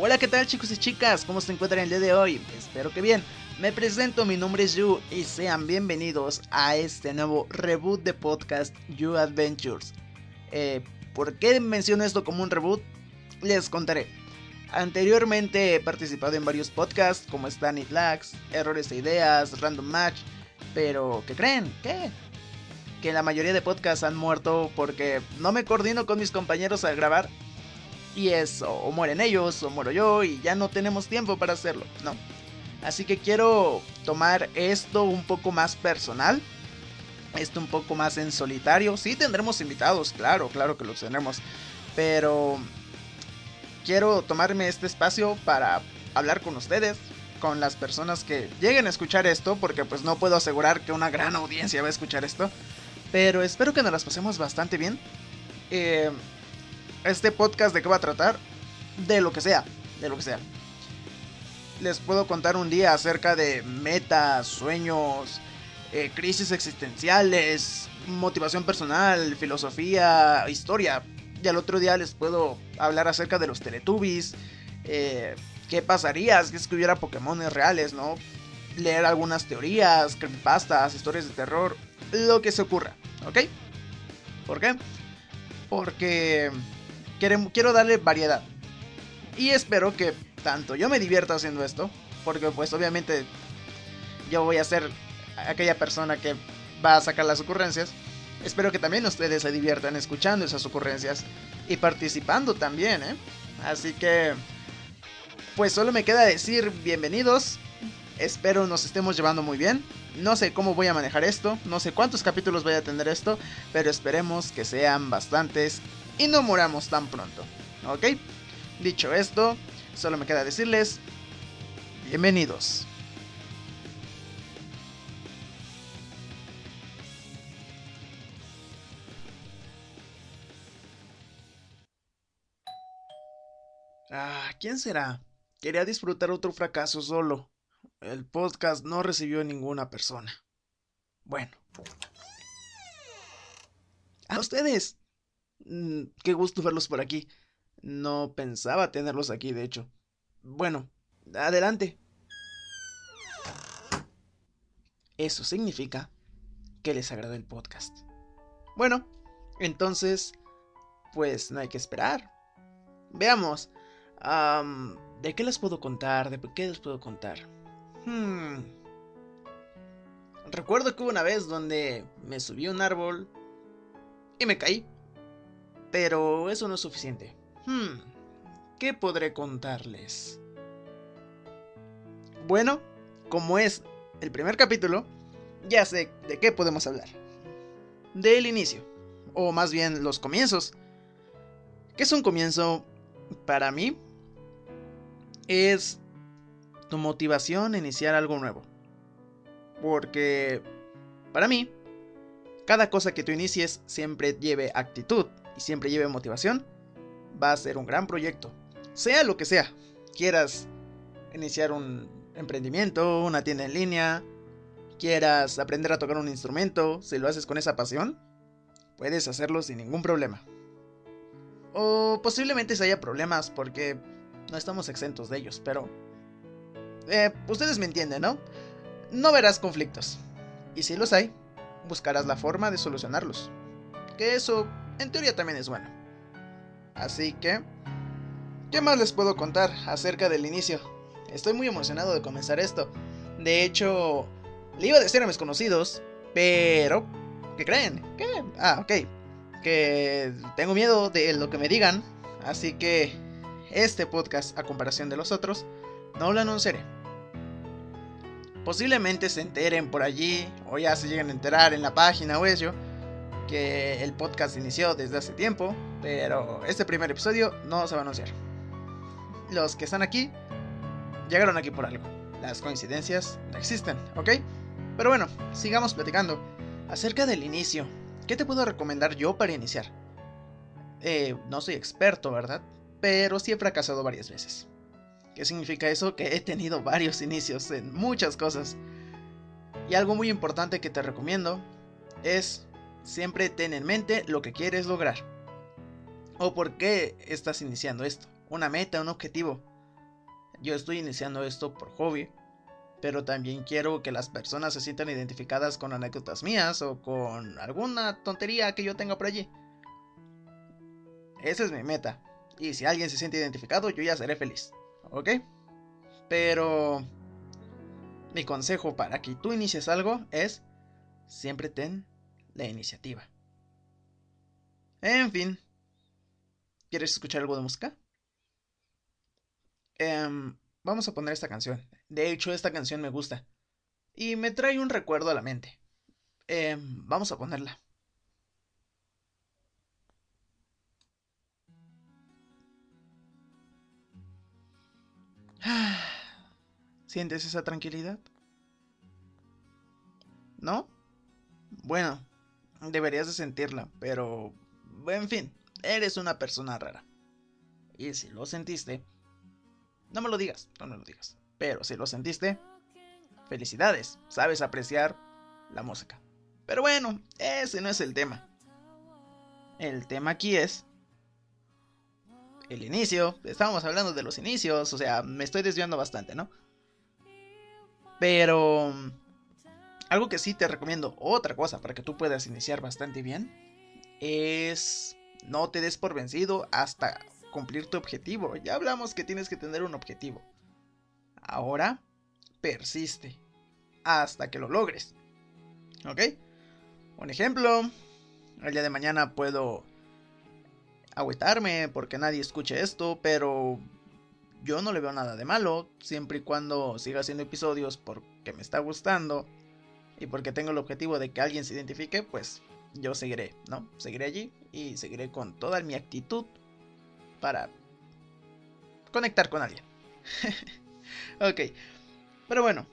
Hola, ¿qué tal chicos y chicas? ¿Cómo se encuentran el día de hoy? Espero que bien. Me presento, mi nombre es Yu y sean bienvenidos a este nuevo reboot de podcast You Adventures. Eh, ¿Por qué menciono esto como un reboot? Les contaré. Anteriormente he participado en varios podcasts como Stanny Lags, Errores e Ideas, Random Match, pero ¿qué creen? ¿Qué? Que la mayoría de podcasts han muerto porque no me coordino con mis compañeros al grabar y es o mueren ellos o muero yo y ya no tenemos tiempo para hacerlo, no. Así que quiero tomar esto un poco más personal, esto un poco más en solitario. Sí tendremos invitados, claro, claro que los tendremos, pero quiero tomarme este espacio para hablar con ustedes, con las personas que lleguen a escuchar esto, porque pues no puedo asegurar que una gran audiencia va a escuchar esto, pero espero que nos las pasemos bastante bien. Eh, este podcast de qué va a tratar, de lo que sea, de lo que sea. Les puedo contar un día acerca de metas, sueños, eh, crisis existenciales, motivación personal, filosofía, historia. Y al otro día les puedo hablar acerca de los Teletubbies, eh, qué pasaría si escribiera Pokémon reales, ¿no? Leer algunas teorías, creepypastas, historias de terror, lo que se ocurra, ¿ok? ¿Por qué? Porque quiero darle variedad. Y espero que tanto yo me divierta haciendo esto, porque pues obviamente yo voy a ser aquella persona que va a sacar las ocurrencias. Espero que también ustedes se diviertan escuchando esas ocurrencias y participando también, ¿eh? Así que, pues solo me queda decir bienvenidos. Espero nos estemos llevando muy bien. No sé cómo voy a manejar esto, no sé cuántos capítulos voy a tener esto, pero esperemos que sean bastantes y no moramos tan pronto. ¿Ok? Dicho esto, solo me queda decirles, bienvenidos. Ah, ¿quién será? Quería disfrutar otro fracaso solo. El podcast no recibió ninguna persona. Bueno. A ustedes. Mm, qué gusto verlos por aquí. No pensaba tenerlos aquí, de hecho. Bueno, adelante. Eso significa que les agrada el podcast. Bueno, entonces, pues no hay que esperar. Veamos. ¿De qué les puedo contar? ¿De qué les puedo contar? Hmm. Recuerdo que hubo una vez donde me subí a un árbol y me caí. Pero eso no es suficiente. Hmm, ¿qué podré contarles? Bueno, como es el primer capítulo, ya sé de qué podemos hablar. Del inicio, o más bien los comienzos. ¿Qué es un comienzo para mí? Es tu motivación a iniciar algo nuevo. Porque, para mí, cada cosa que tú inicies siempre lleve actitud y siempre lleve motivación, va a ser un gran proyecto. Sea lo que sea, quieras iniciar un emprendimiento, una tienda en línea, quieras aprender a tocar un instrumento, si lo haces con esa pasión, puedes hacerlo sin ningún problema. O posiblemente se haya problemas porque no estamos exentos de ellos, pero... Eh, ustedes me entienden, ¿no? No verás conflictos. Y si los hay, buscarás la forma de solucionarlos. Que eso en teoría también es bueno. Así que, ¿qué más les puedo contar acerca del inicio? Estoy muy emocionado de comenzar esto. De hecho, le iba a decir a mis conocidos, pero... ¿Qué creen? ¿Qué? Ah, ok. Que tengo miedo de lo que me digan. Así que este podcast, a comparación de los otros, no lo anunciaré. Posiblemente se enteren por allí, o ya se lleguen a enterar en la página o eso, que el podcast inició desde hace tiempo, pero este primer episodio no se va a anunciar. Los que están aquí llegaron aquí por algo. Las coincidencias no existen, ¿ok? Pero bueno, sigamos platicando. Acerca del inicio, ¿qué te puedo recomendar yo para iniciar? Eh, no soy experto, ¿verdad? Pero sí he fracasado varias veces. ¿Qué significa eso? Que he tenido varios inicios en muchas cosas. Y algo muy importante que te recomiendo es Siempre ten en mente lo que quieres lograr. O por qué estás iniciando esto. Una meta, un objetivo. Yo estoy iniciando esto por hobby, pero también quiero que las personas se sientan identificadas con anécdotas mías o con alguna tontería que yo tenga por allí. Esa es mi meta. Y si alguien se siente identificado, yo ya seré feliz. ¿Ok? Pero... Mi consejo para que tú inicies algo es... Siempre ten la iniciativa. En fin. ¿Quieres escuchar algo de música? Em, vamos a poner esta canción. De hecho, esta canción me gusta. Y me trae un recuerdo a la mente. Em, vamos a ponerla. ¿Sientes esa tranquilidad? ¿No? Bueno, deberías de sentirla, pero... En fin, eres una persona rara. Y si lo sentiste, no me lo digas, no me lo digas. Pero si lo sentiste, felicidades, sabes apreciar la música. Pero bueno, ese no es el tema. El tema aquí es el inicio. Estábamos hablando de los inicios, o sea, me estoy desviando bastante, ¿no? Pero algo que sí te recomiendo, otra cosa para que tú puedas iniciar bastante bien, es no te des por vencido hasta cumplir tu objetivo. Ya hablamos que tienes que tener un objetivo. Ahora, persiste hasta que lo logres. ¿Ok? Un ejemplo, el día de mañana puedo agüitarme porque nadie escuche esto, pero yo no le veo nada de malo, siempre y cuando siga haciendo episodios porque me está gustando y porque tengo el objetivo de que alguien se identifique, pues yo seguiré, ¿no? Seguiré allí y seguiré con toda mi actitud para conectar con alguien. ok, pero bueno,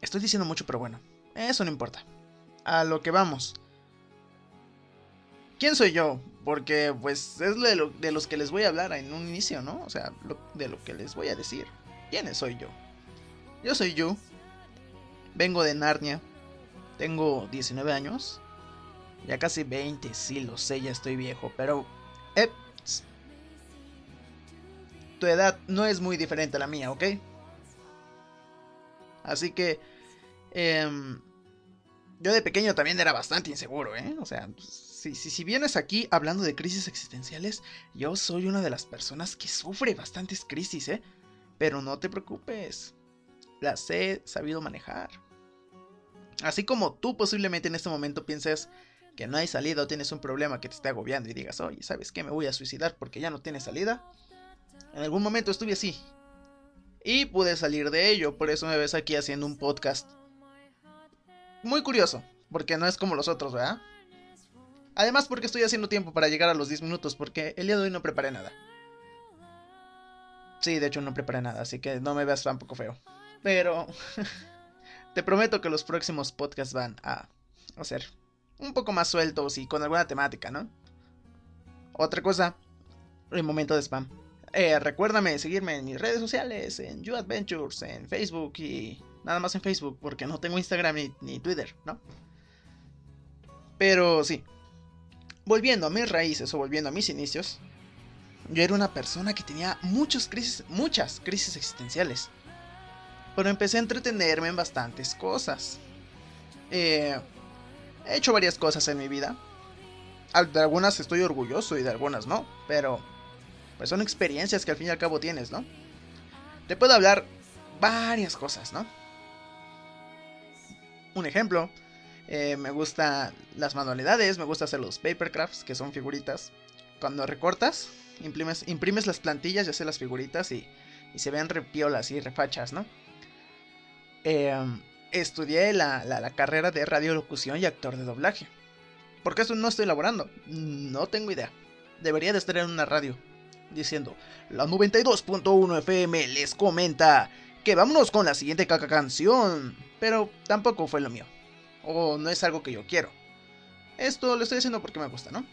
estoy diciendo mucho, pero bueno, eso no importa. A lo que vamos. ¿Quién soy yo? Porque pues es de, los que les voy a hablar en un inicio, ¿no? O sea, de lo que les voy a decir. ¿Quién soy yo? Yo soy yo. Vengo de Narnia. Tengo 19 años. Ya casi 20, sí lo sé, ya estoy viejo. Pero... Eh, tu edad no es muy diferente a la mía, ¿ok? Así que... Eh, yo de pequeño también era bastante inseguro, ¿eh? O sea, si, si, vienes aquí hablando de crisis existenciales, yo soy una de las personas que sufre bastantes crisis, ¿eh? Pero no te preocupes, las he sabido manejar. Así como tú posiblemente en este momento pienses que no hay salida o tienes un problema que te esté agobiando y digas, oye, ¿sabes qué? Me voy a suicidar porque ya no tiene salida. En algún momento estuve así. Y pude salir de ello, por eso me ves aquí haciendo un podcast. Muy curioso, porque no es como los otros, ¿verdad? Además porque estoy haciendo tiempo para llegar a los 10 minutos porque el día de hoy no preparé nada. Sí, de hecho no preparé nada, así que no me veas tampoco feo. Pero te prometo que los próximos podcasts van a, ser un poco más sueltos y con alguna temática, ¿no? Otra cosa, el momento de spam. Eh, recuérdame seguirme en mis redes sociales, en You Adventures, en Facebook y nada más en Facebook, porque no tengo Instagram ni, ni Twitter, ¿no? Pero sí, volviendo a mis raíces o volviendo a mis inicios, yo era una persona que tenía muchas crisis, muchas crisis existenciales. Pero empecé a entretenerme en bastantes cosas. Eh, he hecho varias cosas en mi vida. De algunas estoy orgulloso y de algunas no. Pero pues son experiencias que al fin y al cabo tienes, ¿no? Te puedo hablar varias cosas, ¿no? Un ejemplo eh, me gustan las manualidades, me gusta hacer los papercrafts, que son figuritas. Cuando recortas, imprimes, imprimes las plantillas y haces las figuritas y, y se ven repiolas y refachas, ¿no? Em, estudié la, la, carrera de radiolocución y actor de doblaje. ¿Por qué eso no estoy elaborando? No tengo idea. Debería de estar en una radio diciendo, la 92.1 FM les comenta que vámonos con la siguiente caca canción. Pero tampoco fue lo mío o no es algo que yo quiero. Esto lo estoy haciendo porque me gusta, ¿no?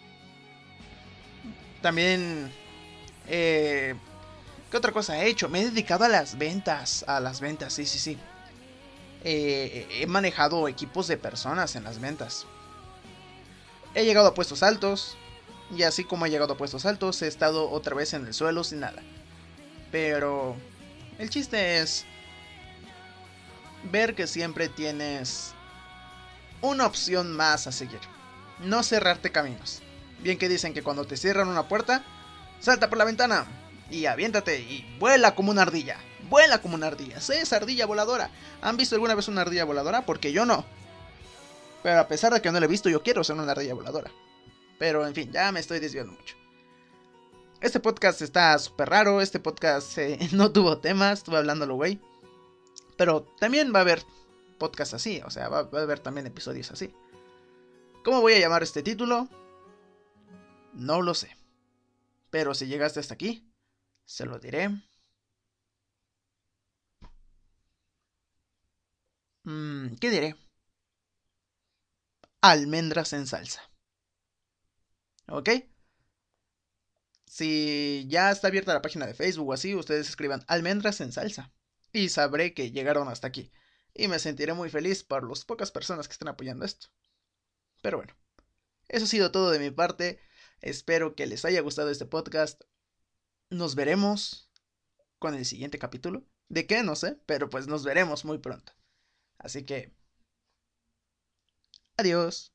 También... Eh, ¿Qué otra cosa he hecho? Me he dedicado a las ventas. A las ventas, sí, sí, sí. Eh, he manejado equipos de personas en las ventas. He llegado a puestos altos. Y así como he llegado a puestos altos, he estado otra vez en el suelo sin nada. Pero El chiste es ver que siempre tienes una opción más a seguir. No cerrarte caminos. Bien que dicen que cuando te cierran una puerta, salta por la ventana y aviéntate y vuela como una ardilla. Vuela como una ardilla. Sé esa ardilla voladora. ¿Han visto alguna vez una ardilla voladora? Porque yo no. Pero a pesar de que no la he visto, yo quiero ser una ardilla voladora. Pero en fin, ya me estoy desviando mucho. Este podcast está súper raro. Este podcast eh, no tuvo temas. Estuve hablando lo güey. Pero también va a haber podcasts así. O sea, va a haber también episodios así. ¿Cómo voy a llamar este título? No lo sé. Pero si llegaste hasta aquí, se lo diré. Mm, ¿Qué diré? Almendras en salsa. ¿Ok? Si ya está abierta la página de Facebook o así, ustedes escriban almendras en salsa. Y sabré que llegaron hasta aquí. Y me sentiré muy feliz por las pocas personas que están apoyando esto. Pero bueno, eso ha sido todo de mi parte. Espero que les haya gustado este podcast. Nos veremos con el siguiente capítulo. ¿De qué? No sé, pero pues nos veremos muy pronto. Así que... Adiós.